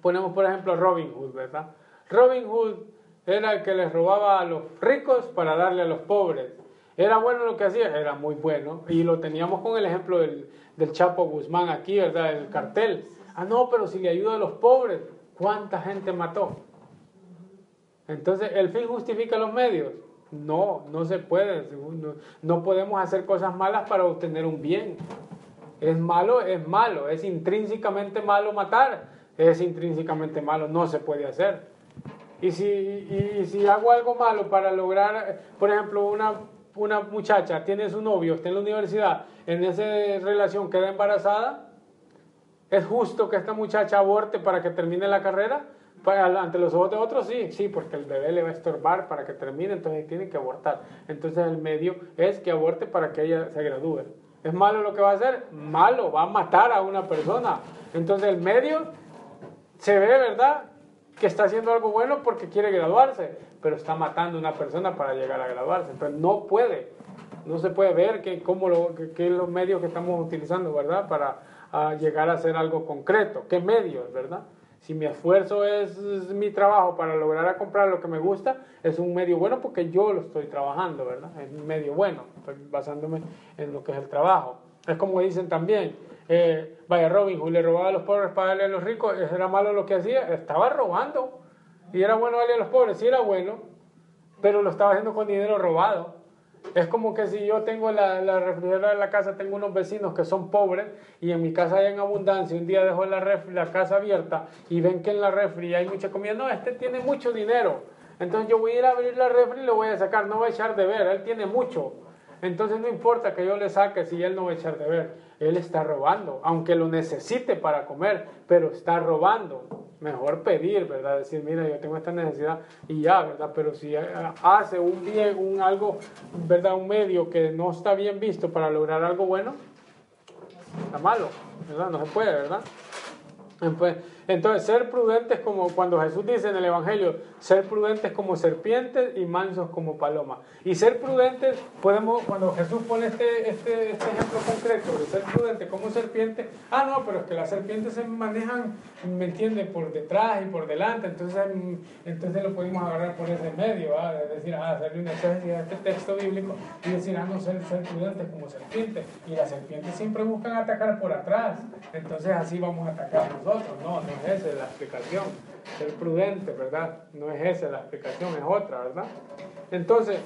ponemos por ejemplo Robin Hood, ¿verdad? Robin Hood era el que les robaba a los ricos para darle a los pobres. ¿Era bueno lo que hacía? Era muy bueno. Y lo teníamos con el ejemplo del, del Chapo Guzmán aquí, ¿verdad? El cartel. Ah, no, pero si le ayuda a los pobres, ¿cuánta gente mató? Entonces, ¿el fin justifica los medios? No, no se puede. No, podemos hacer cosas malas para obtener un bien. Es malo, es malo. Es intrínsecamente malo matar. Es intrínsecamente malo. No se puede hacer. Y si, y, si hago algo malo para lograr, por ejemplo, una, una muchacha tiene su novio, está en la universidad, en esa relación queda embarazada, ¿es justo que esta muchacha aborte para que termine la carrera? Ante los ojos de otros sí, sí, porque el bebé le va a estorbar para que termine, entonces tiene que abortar. Entonces el medio es que aborte para que ella se gradúe. ¿Es malo lo que va a hacer? Malo, va a matar a una persona. Entonces el medio se ve, ¿verdad? Que está haciendo algo bueno porque quiere graduarse, pero está matando a una persona para llegar a graduarse. Pero no puede, no se puede ver que, cómo lo, que, los medios que estamos utilizando, ¿verdad? Para llegar a hacer algo concreto. ¿Qué medios, verdad? Si mi esfuerzo es, mi trabajo para lograr comprar lo que me gusta, es un medio bueno porque yo lo estoy trabajando, ¿verdad? Es un medio bueno, estoy basándome en lo que es el trabajo. Es como dicen también, eh, vaya Robin Hood le robaba a los pobres para darle a los ricos, era malo lo que hacía, estaba robando. Y era bueno darle a los pobres, sí era bueno, pero lo estaba haciendo con dinero robado. Es como que si yo tengo la, la refrigeradora de la casa, tengo unos vecinos que son pobres y en mi casa hay en abundancia, un día dejo la, la casa abierta y ven que en la refri hay mucha comida, no, este tiene mucho dinero, entonces yo voy a ir a abrir la refri y lo voy a sacar, no va a echar de ver, él tiene mucho. Entonces no importa que yo le saque si él no va a echar de ver, él está robando, aunque lo necesite para comer, pero está robando mejor pedir, ¿verdad? Decir, mira, yo tengo esta necesidad y ya, ¿verdad? Pero si hace un bien, un algo, ¿verdad? Un medio que no está bien visto para lograr algo bueno, está malo, ¿verdad? No se puede, ¿verdad? Entonces, ser prudentes como cuando Jesús dice en el Evangelio, ser prudentes como serpientes y mansos como palomas. Y ser prudentes, podemos, cuando Jesús pone este, este, este, ejemplo concreto de ser prudente como serpiente, ah, no, pero es que las serpientes se manejan, ¿me entiende?, por detrás y por delante, entonces, entonces lo podemos agarrar por ese medio, es decir, ah, hacerle una exégesis a este texto bíblico y decir, ah, no, ser, ser prudentes como serpientes. Y las serpientes siempre buscan atacar por atrás, entonces así vamos a atacar nosotros, no, no esa es la explicación. Ser prudente, ¿verdad? No es esa la explicación, es otra, ¿verdad? Entonces,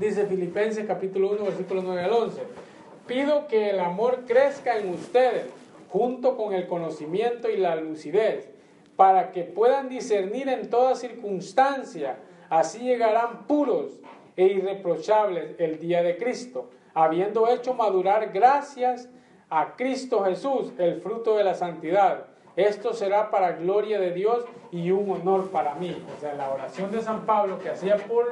dice Filipenses capítulo 1, versículo 9 al 11. Pido que el amor crezca en ustedes, junto con el conocimiento y la lucidez, para que puedan discernir en toda circunstancia. Así llegarán puros e irreprochables el día de Cristo, habiendo hecho madurar gracias a Cristo Jesús, el fruto de la santidad esto será para gloria de Dios y un honor para mí. O sea, la oración de San Pablo que hacía por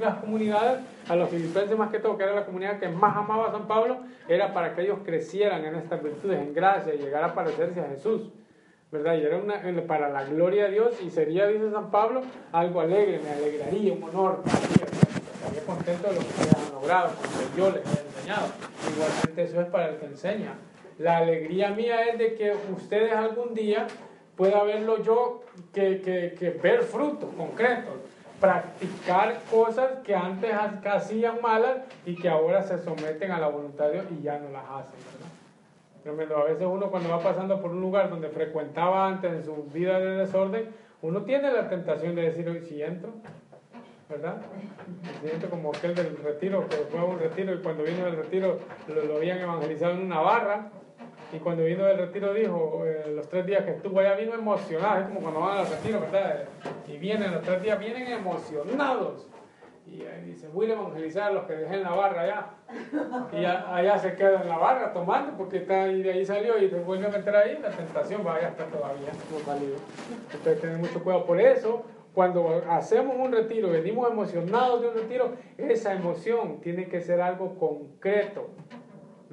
las comunidades, a los filipenses más que todo, que era la comunidad que más amaba a San Pablo, era para que ellos crecieran en estas virtudes, en gracia, y llegar a parecerse a Jesús. ¿verdad? Y era una, para la gloria de Dios y sería, dice San Pablo, algo alegre, me alegraría, un honor para mí, estaría contento de lo que han logrado, como yo les he enseñado. Igualmente eso es para el que enseña. La alegría mía es de que ustedes algún día pueda verlo yo, que, que, ver frutos concretos, practicar cosas que antes hacían malas y que ahora se someten a la voluntad de Dios y ya no las hacen. Tremendo. A veces uno cuando va pasando por un lugar donde frecuentaba antes en su vida de desorden, uno tiene la tentación de decir, hoy si entro, ¿verdad? Siento como aquel del retiro, que fue a un retiro y cuando vino del retiro lo, lo habían evangelizado en una barra Y cuando vino del retiro dijo, eh, los tres días que estuvo allá vino emocionado, es como cuando van al retiro, ¿verdad? Y vienen los tres días, vienen emocionados. Y ahí dice, voy a evangelizar a los que dejé en la barra allá. Y allá se queda en la barra tomando porque está ahí, de ahí salió y se vuelve a meter ahí, la tentación va, allá está todavía, no salido. Entonces tener mucho cuidado. Por eso, cuando hacemos un retiro, venimos emocionados de un retiro, esa emoción tiene que ser algo concreto.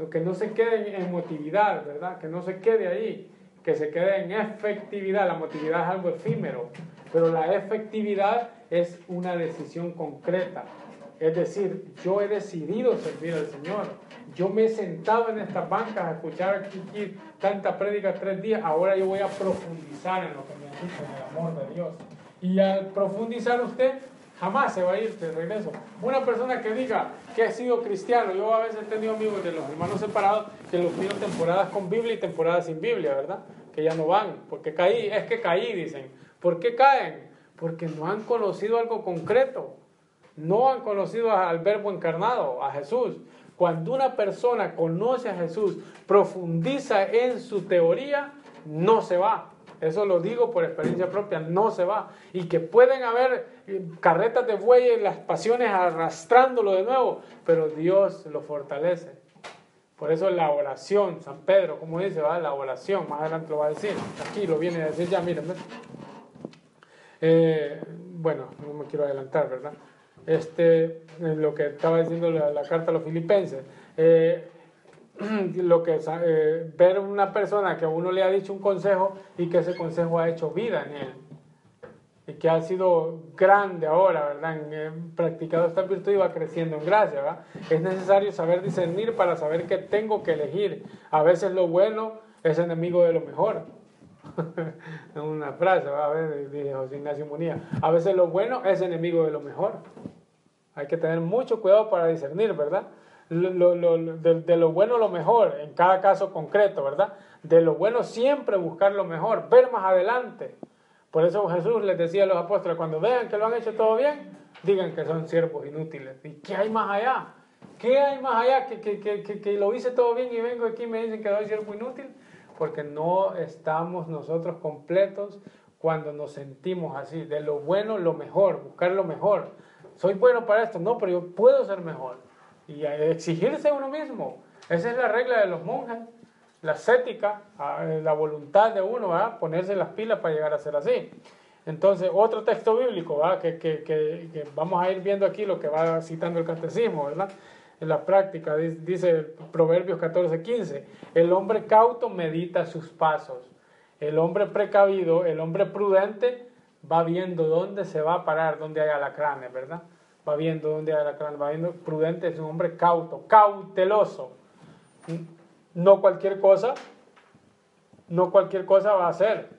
Que no se quede en emotividad, ¿verdad? Que no se quede ahí, que se quede en efectividad. La emotividad es algo efímero, pero la efectividad es una decisión concreta. Es decir, yo he decidido servir al Señor. Yo me he sentado en estas bancas a escuchar aquí, tanta prédica tres días. Ahora yo voy a profundizar en lo que me en el amor de Dios. Y al profundizar usted, jamás se va a ir de regreso. Una persona que diga que ha sido cristiano, yo a veces he tenido amigos de los hermanos separados que los vieron temporadas con Biblia y temporadas sin Biblia, ¿verdad? Que ya no van, porque caí, es que caí, dicen. ¿Por qué caen? Porque no han conocido algo concreto. No han conocido al verbo encarnado, a Jesús. Cuando una persona conoce a Jesús, profundiza en su teoría, no se va. Eso lo digo por experiencia propia, no se va. Y que pueden haber eh, carretas de bueyes, las pasiones arrastrándolo de nuevo, pero Dios lo fortalece. Por eso la oración, San Pedro, como dice, ¿va? la oración, más adelante lo va a decir. Aquí lo viene a decir ya, miren. Eh, bueno, no me quiero adelantar, ¿verdad? Este, lo que estaba diciendo la, carta a los filipenses. Eh, [CLEARS THROAT] lo que eh, ver una persona que uno le ha dicho un consejo y que ese consejo ha hecho vida en él y que ha sido grande ahora, ¿verdad? En, practicado esta virtud y va creciendo en gracia, ¿verdad? Es necesario saber discernir para saber qué tengo que elegir. A veces lo bueno es enemigo de lo mejor. [LAUGHS] es una frase, ¿verdad? A ver, dice José Ignacio Munía. A veces lo bueno es enemigo de lo mejor. Hay que tener mucho cuidado para discernir, ¿verdad? Lo, lo, de, de, lo bueno lo mejor, en cada caso concreto, ¿verdad? De lo bueno siempre buscar lo mejor, ver más adelante. Por eso Jesús les decía a los apóstoles, cuando vean que lo han hecho todo bien, digan que son siervos inútiles. ¿Y qué hay más allá? ¿Qué hay más allá? Que, que, que, que lo hice todo bien y vengo aquí y me dicen que soy siervo inútil. Porque no estamos nosotros completos cuando nos sentimos así. De lo bueno, lo mejor, buscar lo mejor. Soy bueno para esto, no, pero yo puedo ser mejor. Y exigirse uno mismo. Esa es la regla de los monjes la ascética, la voluntad de uno, ¿verdad? ponerse las pilas para llegar a ser así. Entonces, otro texto bíblico, Que, que, que, vamos a ir viendo aquí lo que va citando el catecismo, ¿verdad? En la práctica, dice Proverbios 14, 15, el hombre cauto medita sus pasos, el hombre precavido, el hombre prudente va viendo dónde se va a parar, dónde hay alacranes, ¿verdad? Va viendo dónde hay alacranes, va viendo, prudente es un hombre cauto, cauteloso no cualquier cosa, no cualquier cosa va a hacer.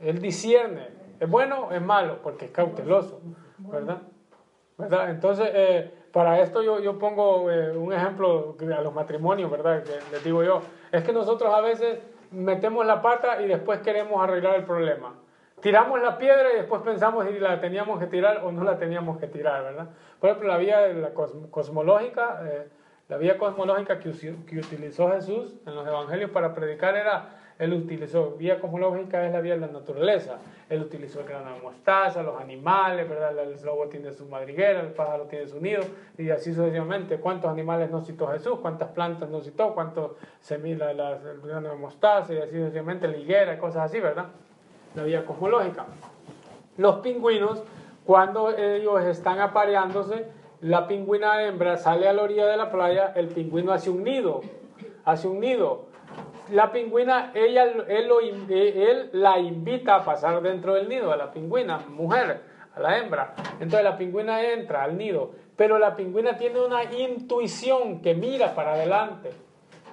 Él discierne, es bueno o es malo, porque es cauteloso, ¿verdad? ¿verdad? Entonces, eh, para esto yo, yo pongo eh, un ejemplo a los matrimonios, ¿verdad? Que les digo yo, es que nosotros a veces metemos la pata y después queremos arreglar el problema. Tiramos la piedra y después pensamos si la teníamos que tirar o no la teníamos que tirar, ¿verdad? Por ejemplo, la vía la cosmológica... Eh, la vía cosmológica que, utilizó Jesús en los evangelios para predicar era, él utilizó, vía cosmológica es la vía de la naturaleza. Él utilizó el grano de mostaza, los animales, ¿verdad? El lobo tiene su madriguera, el pájaro tiene su nido, y así sucesivamente. ¿Cuántos animales no citó Jesús? ¿Cuántas plantas no citó? ¿Cuántos semillas, el grano de mostaza, y así sucesivamente, la higuera, cosas así, ¿verdad? La vía cosmológica. Los pingüinos, cuando ellos están apareándose, la pingüina hembra sale a la orilla de la playa, el pingüino hace un nido, hace un nido. La pingüina, ella, lo, él la invita a pasar dentro del nido, a la pingüina, mujer, a la hembra. Entonces la pingüina entra al nido, pero la pingüina tiene una intuición que mira para adelante.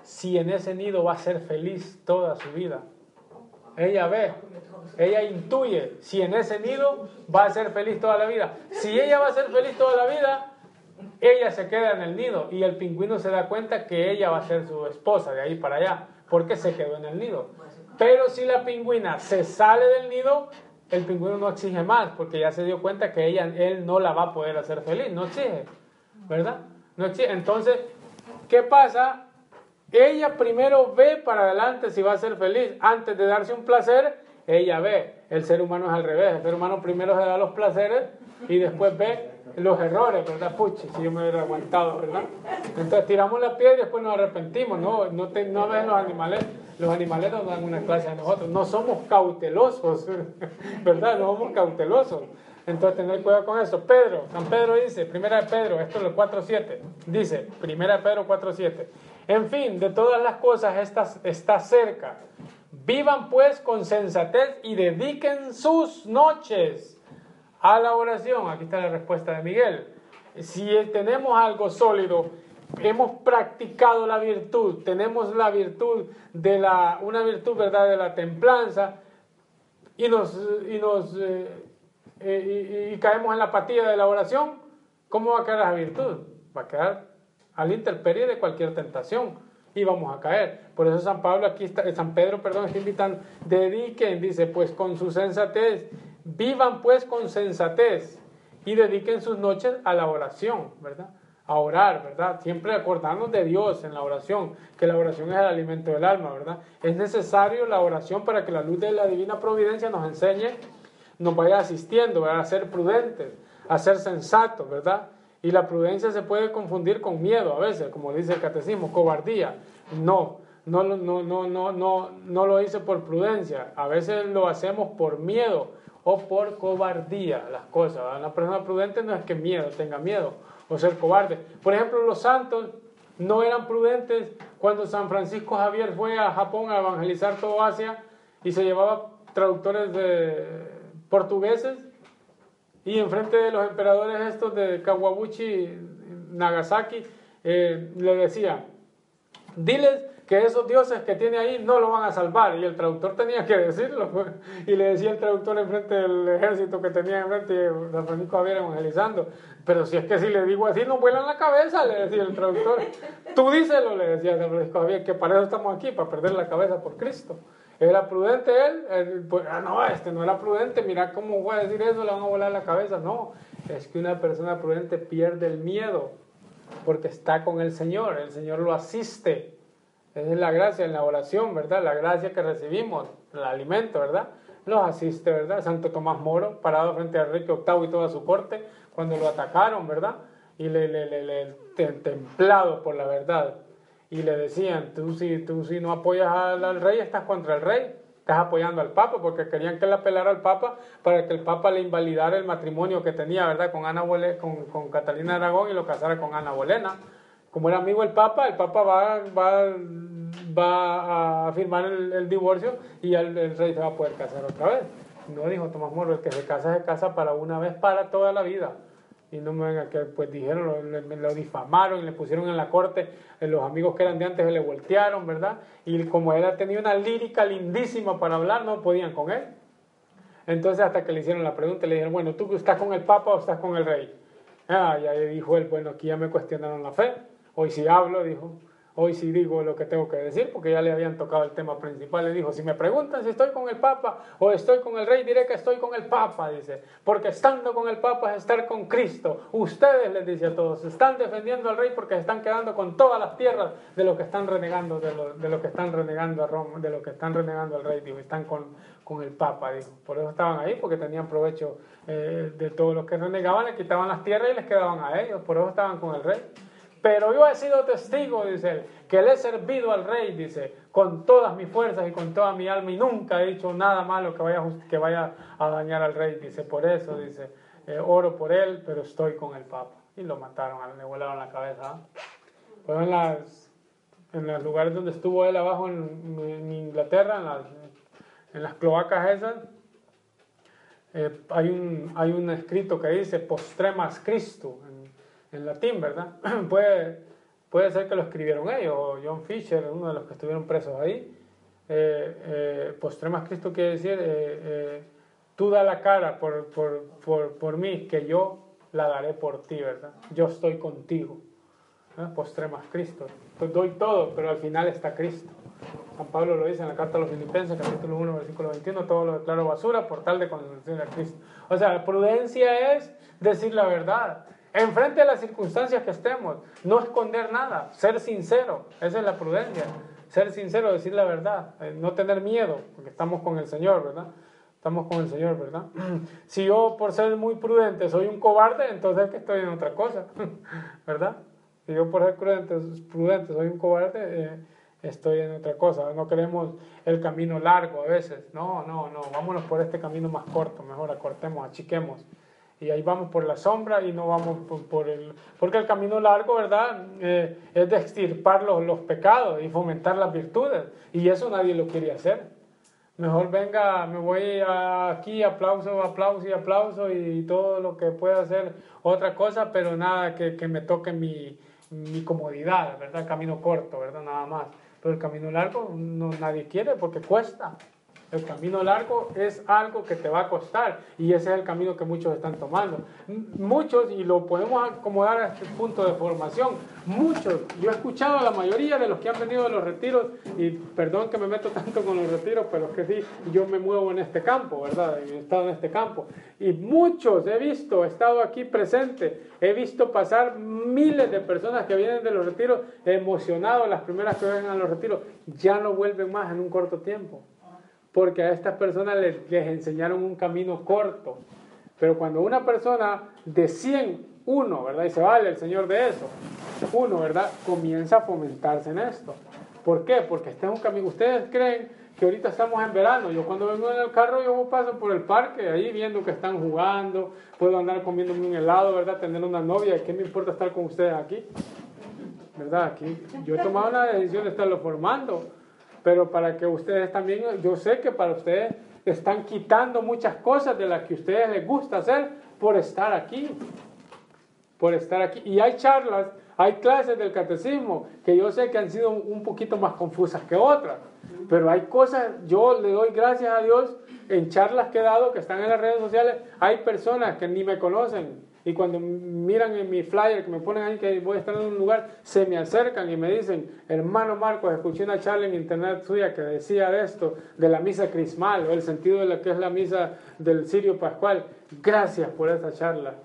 Si en ese nido va a ser feliz toda su vida. Ella ve, ella intuye si en ese nido va a ser feliz toda la vida. Si ella va a ser feliz toda la vida, ella se queda en el nido y el pingüino se da cuenta que ella va a ser su esposa de ahí para allá, porque se quedó en el nido. Pero si la pingüina se sale del nido, el pingüino no exige más, porque ya se dio cuenta que ella, él no la va a poder hacer feliz, no exige, ¿verdad? No exige. Entonces, ¿qué pasa? Ella primero ve para adelante si va a ser feliz. Antes de darse un placer, ella ve. El ser humano es al revés. El ser humano primero se da los placeres y después ve los errores, ¿verdad? Puchi, si yo me hubiera aguantado, ¿verdad? Entonces tiramos la piedra y después nos arrepentimos. No, no, te, no ven los animales. Los animales nos dan una clase a nosotros. No somos cautelosos, [LAUGHS] ¿verdad? No somos cautelosos. Entonces, tener cuidado con eso. Pedro, San Pedro dice, primera de Pedro, esto es el 4.7, dice, primera de Pedro 4.7, en fin, de todas las cosas está, está cerca. Vivan pues con sensatez y dediquen sus noches a la oración. Aquí está la respuesta de Miguel. Si tenemos algo sólido, hemos practicado la virtud, tenemos la virtud de la, una virtud, ¿verdad?, de la templanza, y nos, y nos eh, y, caemos en la apatía de la oración, ¿cómo va a quedar la virtud? Va a quedar al interperie de cualquier tentación y vamos a caer. Por eso San Pablo aquí está, San Pedro, perdón, está invitando, dediquen, dice, pues con su sensatez, vivan pues con sensatez y dediquen sus noches a la oración, ¿verdad? A orar, ¿verdad? Siempre acordarnos de Dios en la oración, que la oración es el alimento del alma, ¿verdad? Es necesario la oración para que la luz de la divina providencia nos enseñe nos vaya asistiendo, a ser prudentes, a ser sensatos, ¿verdad? Y la prudencia se puede confundir con miedo a veces, como dice el catecismo, cobardía. No, no, no, no, no, no, no lo hice por prudencia, a veces lo hacemos por miedo o por cobardía las cosas. Una persona prudente no es que miedo, tenga miedo o ser cobarde. Por ejemplo, los santos no eran prudentes cuando San Francisco Javier fue a Japón a evangelizar todo Asia y se llevaba traductores de portugueses y enfrente de los emperadores estos de Kawabuchi, Nagasaki, eh, le decía, diles que esos dioses que tiene ahí no lo van a salvar. Y el traductor tenía que decirlo. Pues. Y le decía el traductor enfrente del ejército que tenía enfrente, San Francisco Javier evangelizando. Pero si es que si le digo así, no vuelan la cabeza, le decía el traductor. Tú díselo, le decía San Francisco Javier, que para eso estamos aquí, para perder la cabeza por Cristo. ¿Era prudente él? Pues, ah, no, este no era prudente, mira cómo voy a decir eso, le van a volar la cabeza. No, es que una persona prudente pierde el miedo porque está con el Señor, el Señor lo asiste. Esa es la gracia en la oración, ¿verdad? La gracia que recibimos, el alimento, ¿verdad? Los asiste, ¿verdad? Santo Tomás Moro, parado frente al rey octavo y toda su corte, cuando lo atacaron, ¿verdad? Y le, le, le, le templado por la verdad, y le decían, tú si, tú si no apoyas al, rey, estás contra el rey, estás apoyando al papa, porque querían que él apelara al papa para que el papa le invalidara el matrimonio que tenía, ¿verdad? Con, Ana con, con Catalina Aragón y lo casara con Ana Bolena. Como era amigo el papa, el papa va, va, va a firmar el, divorcio y el, el, rey se va a poder casar otra vez. No dijo Tomás Moro, el que se casa se casa para una vez para toda la vida y no me venga que pues dijeron, lo, lo, difamaron le pusieron en la corte, eh, los amigos que eran de antes le voltearon, ¿verdad? Y como él tenía una lírica lindísima para hablar, no podían con él. Entonces hasta que le hicieron la pregunta, le dijeron, bueno, ¿tú estás con el Papa o estás con el Rey? Ah, y ahí dijo él, bueno, aquí ya me cuestionaron la fe, hoy si hablo, dijo, Hoy sí digo lo que tengo que decir porque ya le habían tocado el tema principal. Le dijo, si me preguntan si estoy con el Papa o estoy con el Rey, diré que estoy con el Papa, dice. Porque estando con el Papa es estar con Cristo. Ustedes, les dice a todos, están defendiendo al Rey porque están quedando con todas las tierras de lo que están renegando, de lo, de lo que están renegando a Roma, de lo que están renegando al Rey, dijo. Están con, con el Papa, dijo. Por eso estaban ahí, porque tenían provecho eh, de todos los que renegaban, le quitaban las tierras y les quedaban a ellos. Por eso estaban con el Rey. Pero yo he sido testigo, dice él, que le he servido al rey, dice, con todas mis fuerzas y con toda mi alma y nunca he dicho nada malo que vaya, a dañar al rey, dice, por eso, dice, eh, oro por él, pero estoy con el Papa. Y lo mataron, le volaron la cabeza. Pues en, las, en los lugares donde estuvo él abajo en, Inglaterra, en las, en las cloacas esas, eh, hay, un, hay un escrito que dice postremas Cristo, en latín, ¿verdad? [CLEARS THROAT] puede, puede ser que lo escribieron ellos, o John Fisher, uno de los que estuvieron presos ahí. Eh, eh, postremas Cristo quiere decir, eh, eh, tú da la cara por, por, por, por, mí, que yo la daré por ti, ¿verdad? Yo estoy contigo. ¿eh? Postremas Cristo. Pues doy todo, pero al final está Cristo. San Pablo lo dice en la carta a los Filipenses, capítulo 1, versículo 21, todo lo declaro basura por tal de conocer a Cristo. O sea, la prudencia es decir la verdad enfrente de las circunstancias que estemos, no esconder nada, ser sincero, esa es la prudencia, ser sincero, decir la verdad, eh, no tener miedo, porque estamos con el Señor, ¿verdad? Estamos con el Señor, ¿verdad? [CLEARS THROAT] Si yo por ser muy prudente soy un cobarde, entonces es que estoy en otra cosa, [LAUGHS] ¿verdad? Si yo por ser prudente, prudente soy un cobarde, eh, estoy en otra cosa. No queremos el camino largo a veces. No, no, no. Vámonos por este camino más corto. Mejor acortemos, achiquemos. Y ahí vamos por la sombra y no vamos por, el... Porque el camino largo, ¿verdad? Eh, es de extirpar los, los pecados y fomentar las virtudes. Y eso nadie lo quiere hacer. Mejor venga, me voy aquí, aplauso, aplauso y aplauso y todo lo que pueda hacer otra cosa, pero nada que, que me toque mi, mi comodidad, ¿verdad? Camino corto, ¿verdad? Nada más. Pero el camino largo no, nadie quiere porque cuesta. El camino largo es algo que te va a costar y ese es el camino que muchos están tomando. Muchos, y lo podemos acomodar a este punto de formación, muchos, yo he escuchado a la mayoría de los que han venido de los retiros, y perdón que me meto [LAUGHS] tanto con los retiros, pero es que sí, yo me muevo en este campo, ¿verdad? He estado en este campo. Y muchos he visto, he estado aquí presente, he visto pasar miles de personas que vienen de los retiros emocionados, las primeras que vengan a los retiros, ya no vuelven más en un corto tiempo porque a estas personas les, enseñaron un camino corto. Pero cuando una persona de 100, uno, ¿verdad? Y se vale el Señor de eso, uno, ¿verdad? Comienza a fomentarse en esto. ¿Por qué? Porque este es un camino. Ustedes creen que ahorita estamos en verano. Yo cuando vengo en el carro, yo paso por el parque, ahí viendo que están jugando, puedo andar comiéndome un helado, ¿verdad? Tener una novia, ¿qué me importa estar con ustedes aquí? ¿Verdad? Aquí yo he tomado la decisión de estarlo formando pero para que ustedes también, yo sé que para ustedes están quitando muchas cosas de las que a ustedes les gusta hacer por estar aquí, por estar aquí. Y hay charlas, hay clases del catecismo que yo sé que han sido un poquito más confusas que otras, pero hay cosas, yo le doy gracias a Dios en charlas que he dado, que están en las redes sociales, hay personas que ni me conocen, y cuando miran en mi flyer que me ponen ahí que voy a estar en un lugar, se me acercan y me dicen, hermano Marcos, escuché una charla en internet suya que decía de esto, de la misa crismal, o el sentido de lo que es la misa del Sirio Pascual. Gracias por esa charla.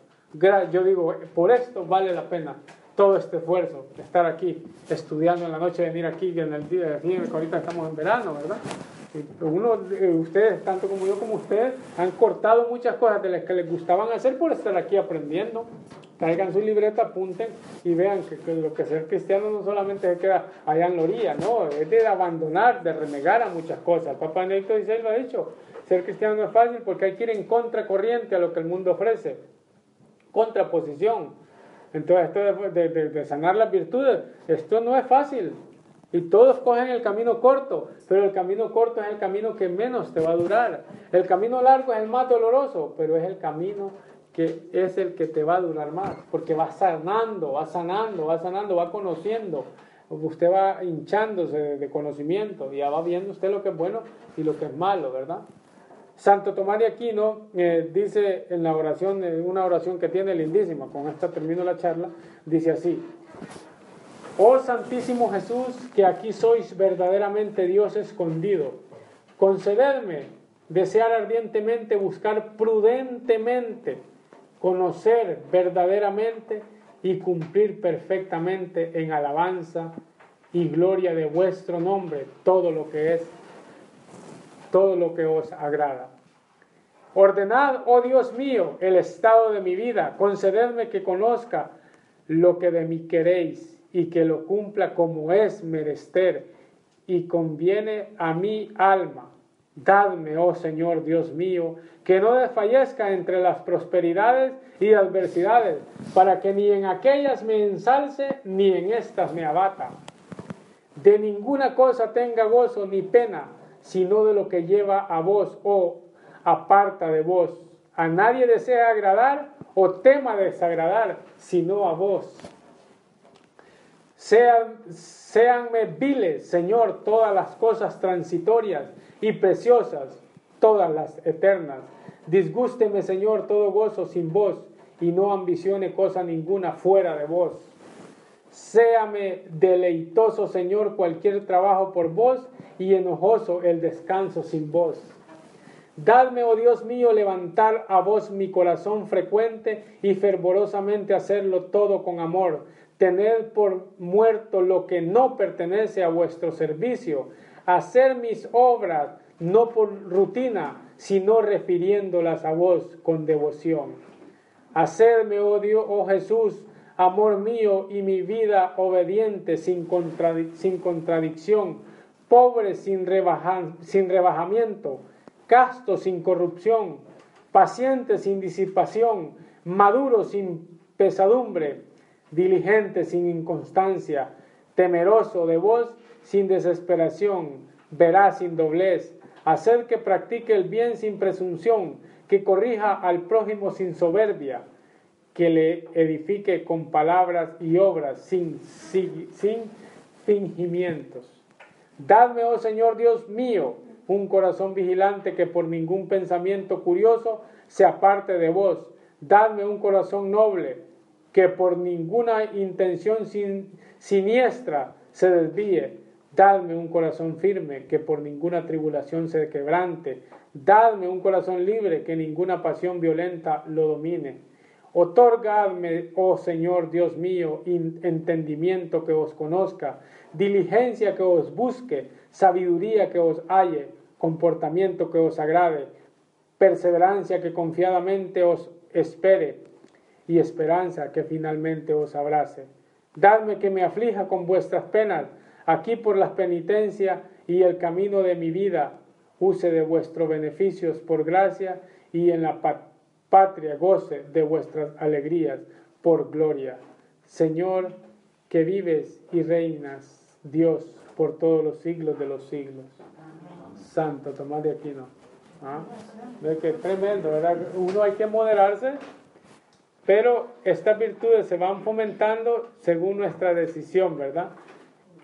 Yo digo, por esto vale la pena todo este esfuerzo estar aquí, estudiando en la noche, venir aquí, en el día, aquí, ahorita estamos en verano, ¿verdad? Uno de ustedes, tanto como yo como ustedes, han cortado muchas cosas de las que les gustaban hacer por estar aquí aprendiendo. Traigan su libreta, apunten y vean que, lo que ser cristiano no solamente se queda allá en la orilla, no, es de abandonar, de renegar a muchas cosas. El Papa Benedicto XVI lo ha dicho, ser cristiano no es fácil porque hay que ir en contracorriente a lo que el mundo ofrece, contraposición. Entonces, esto de sanar las virtudes, esto no es fácil, y todos cogen el camino corto, pero el camino corto es el camino que menos te va a durar. El camino largo es el más doloroso, pero es el camino que es el que te va a durar más, porque va sanando, va sanando, va sanando, va conociendo. Usted va hinchándose de conocimiento y ya va viendo usted lo que es bueno y lo que es malo, ¿verdad? Santo Tomás de Aquino eh, dice en la oración, en una oración que tiene lindísima, con esta termino la charla, dice así, Oh Santísimo Jesús, que aquí sois verdaderamente Dios escondido, concededme desear ardientemente, buscar prudentemente, conocer verdaderamente y cumplir perfectamente en alabanza y gloria de vuestro nombre todo lo que es, todo lo que os agrada. Ordenad, oh Dios mío, el estado de mi vida, concededme que conozca lo que de mí queréis y que lo cumpla como es merester y conviene a mi alma. Dadme, oh Señor Dios mío, que no desfallezca entre las prosperidades y adversidades, para que ni en aquellas me ensalce, ni en estas me abata. De ninguna cosa tenga gozo ni pena, sino de lo que lleva a vos, oh, aparta de vos. A nadie desea agradar o tema desagradar, sino a vos. Sean, seanme viles, Señor, todas las cosas transitorias y preciosas, todas las eternas. Disgústeme, Señor, todo gozo sin vos y no ambicione cosa ninguna fuera de vos. Séame deleitoso, Señor, cualquier trabajo por vos y enojoso el descanso sin vos. Dadme, oh Dios mío, levantar a vos mi corazón frecuente y fervorosamente hacerlo todo con amor. Tened por muerto lo que no pertenece a vuestro servicio. Hacer mis obras no por rutina, sino refiriéndolas a vos con devoción. Hacerme, oh oh Jesús, amor mío y mi vida obediente sin, sin contradicción, pobre sin, sin rebajamiento casto sin corrupción, paciente sin disipación, maduro sin pesadumbre, diligente sin inconstancia, temeroso de vos sin desesperación, veraz sin doblez, hacer que practique el bien sin presunción, que corrija al prójimo sin soberbia, que le edifique con palabras y obras sin, sin, sin fingimientos. Dadme, oh Señor Dios mío, un corazón vigilante que por ningún pensamiento curioso se aparte de vos. Dadme un corazón noble que por ninguna intención siniestra se desvíe. Dadme un corazón firme que por ninguna tribulación se quebrante. Dadme un corazón libre que ninguna pasión violenta lo domine. Otorgadme, oh Señor Dios mío, entendimiento que os conozca, diligencia que os busque, sabiduría que os halle, comportamiento que os agrade, perseverancia que confiadamente os espere y esperanza que finalmente os abrace. Dadme que me aflija con vuestras penas, aquí por las penitencias y el camino de mi vida, use de vuestros beneficios por gracia y en la patria goce de vuestras alegrías por gloria. Señor, que vives y reinas, Dios, por todos los siglos de los siglos. Santo Tomás de Aquino. ¿Ah? Ve que tremendo, ¿verdad? Uno hay que moderarse, pero estas virtudes se van fomentando según nuestra decisión, ¿verdad?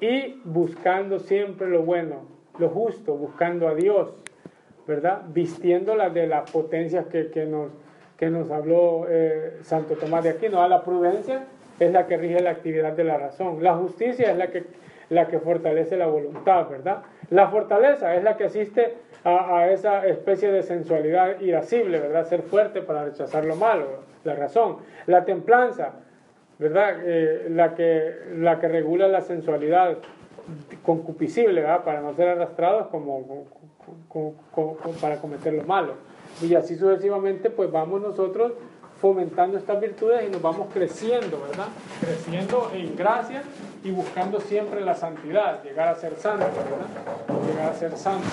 Y buscando siempre lo bueno, lo justo, buscando a Dios, ¿verdad? Vistiéndola de las potencias que, que, nos, que nos habló eh, Santo Tomás de Aquino. A la prudencia es la que rige la actividad de la razón. La justicia es la que, la que fortalece la voluntad, ¿verdad? La fortaleza es la que asiste a, esa especie de sensualidad irascible, ¿verdad? Ser fuerte para rechazar lo malo, la razón. La templanza, ¿verdad? Eh, la, que, la que regula la sensualidad concupiscible, ¿verdad? Para no ser arrastrados como, para cometer lo malo. Y así sucesivamente, pues vamos nosotros fomentando estas virtudes y nos vamos creciendo, ¿verdad? Creciendo en gracia y buscando siempre la santidad, llegar a ser santo, ¿verdad? Llegar a ser santo.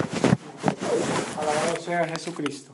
Alabado sea Jesucristo.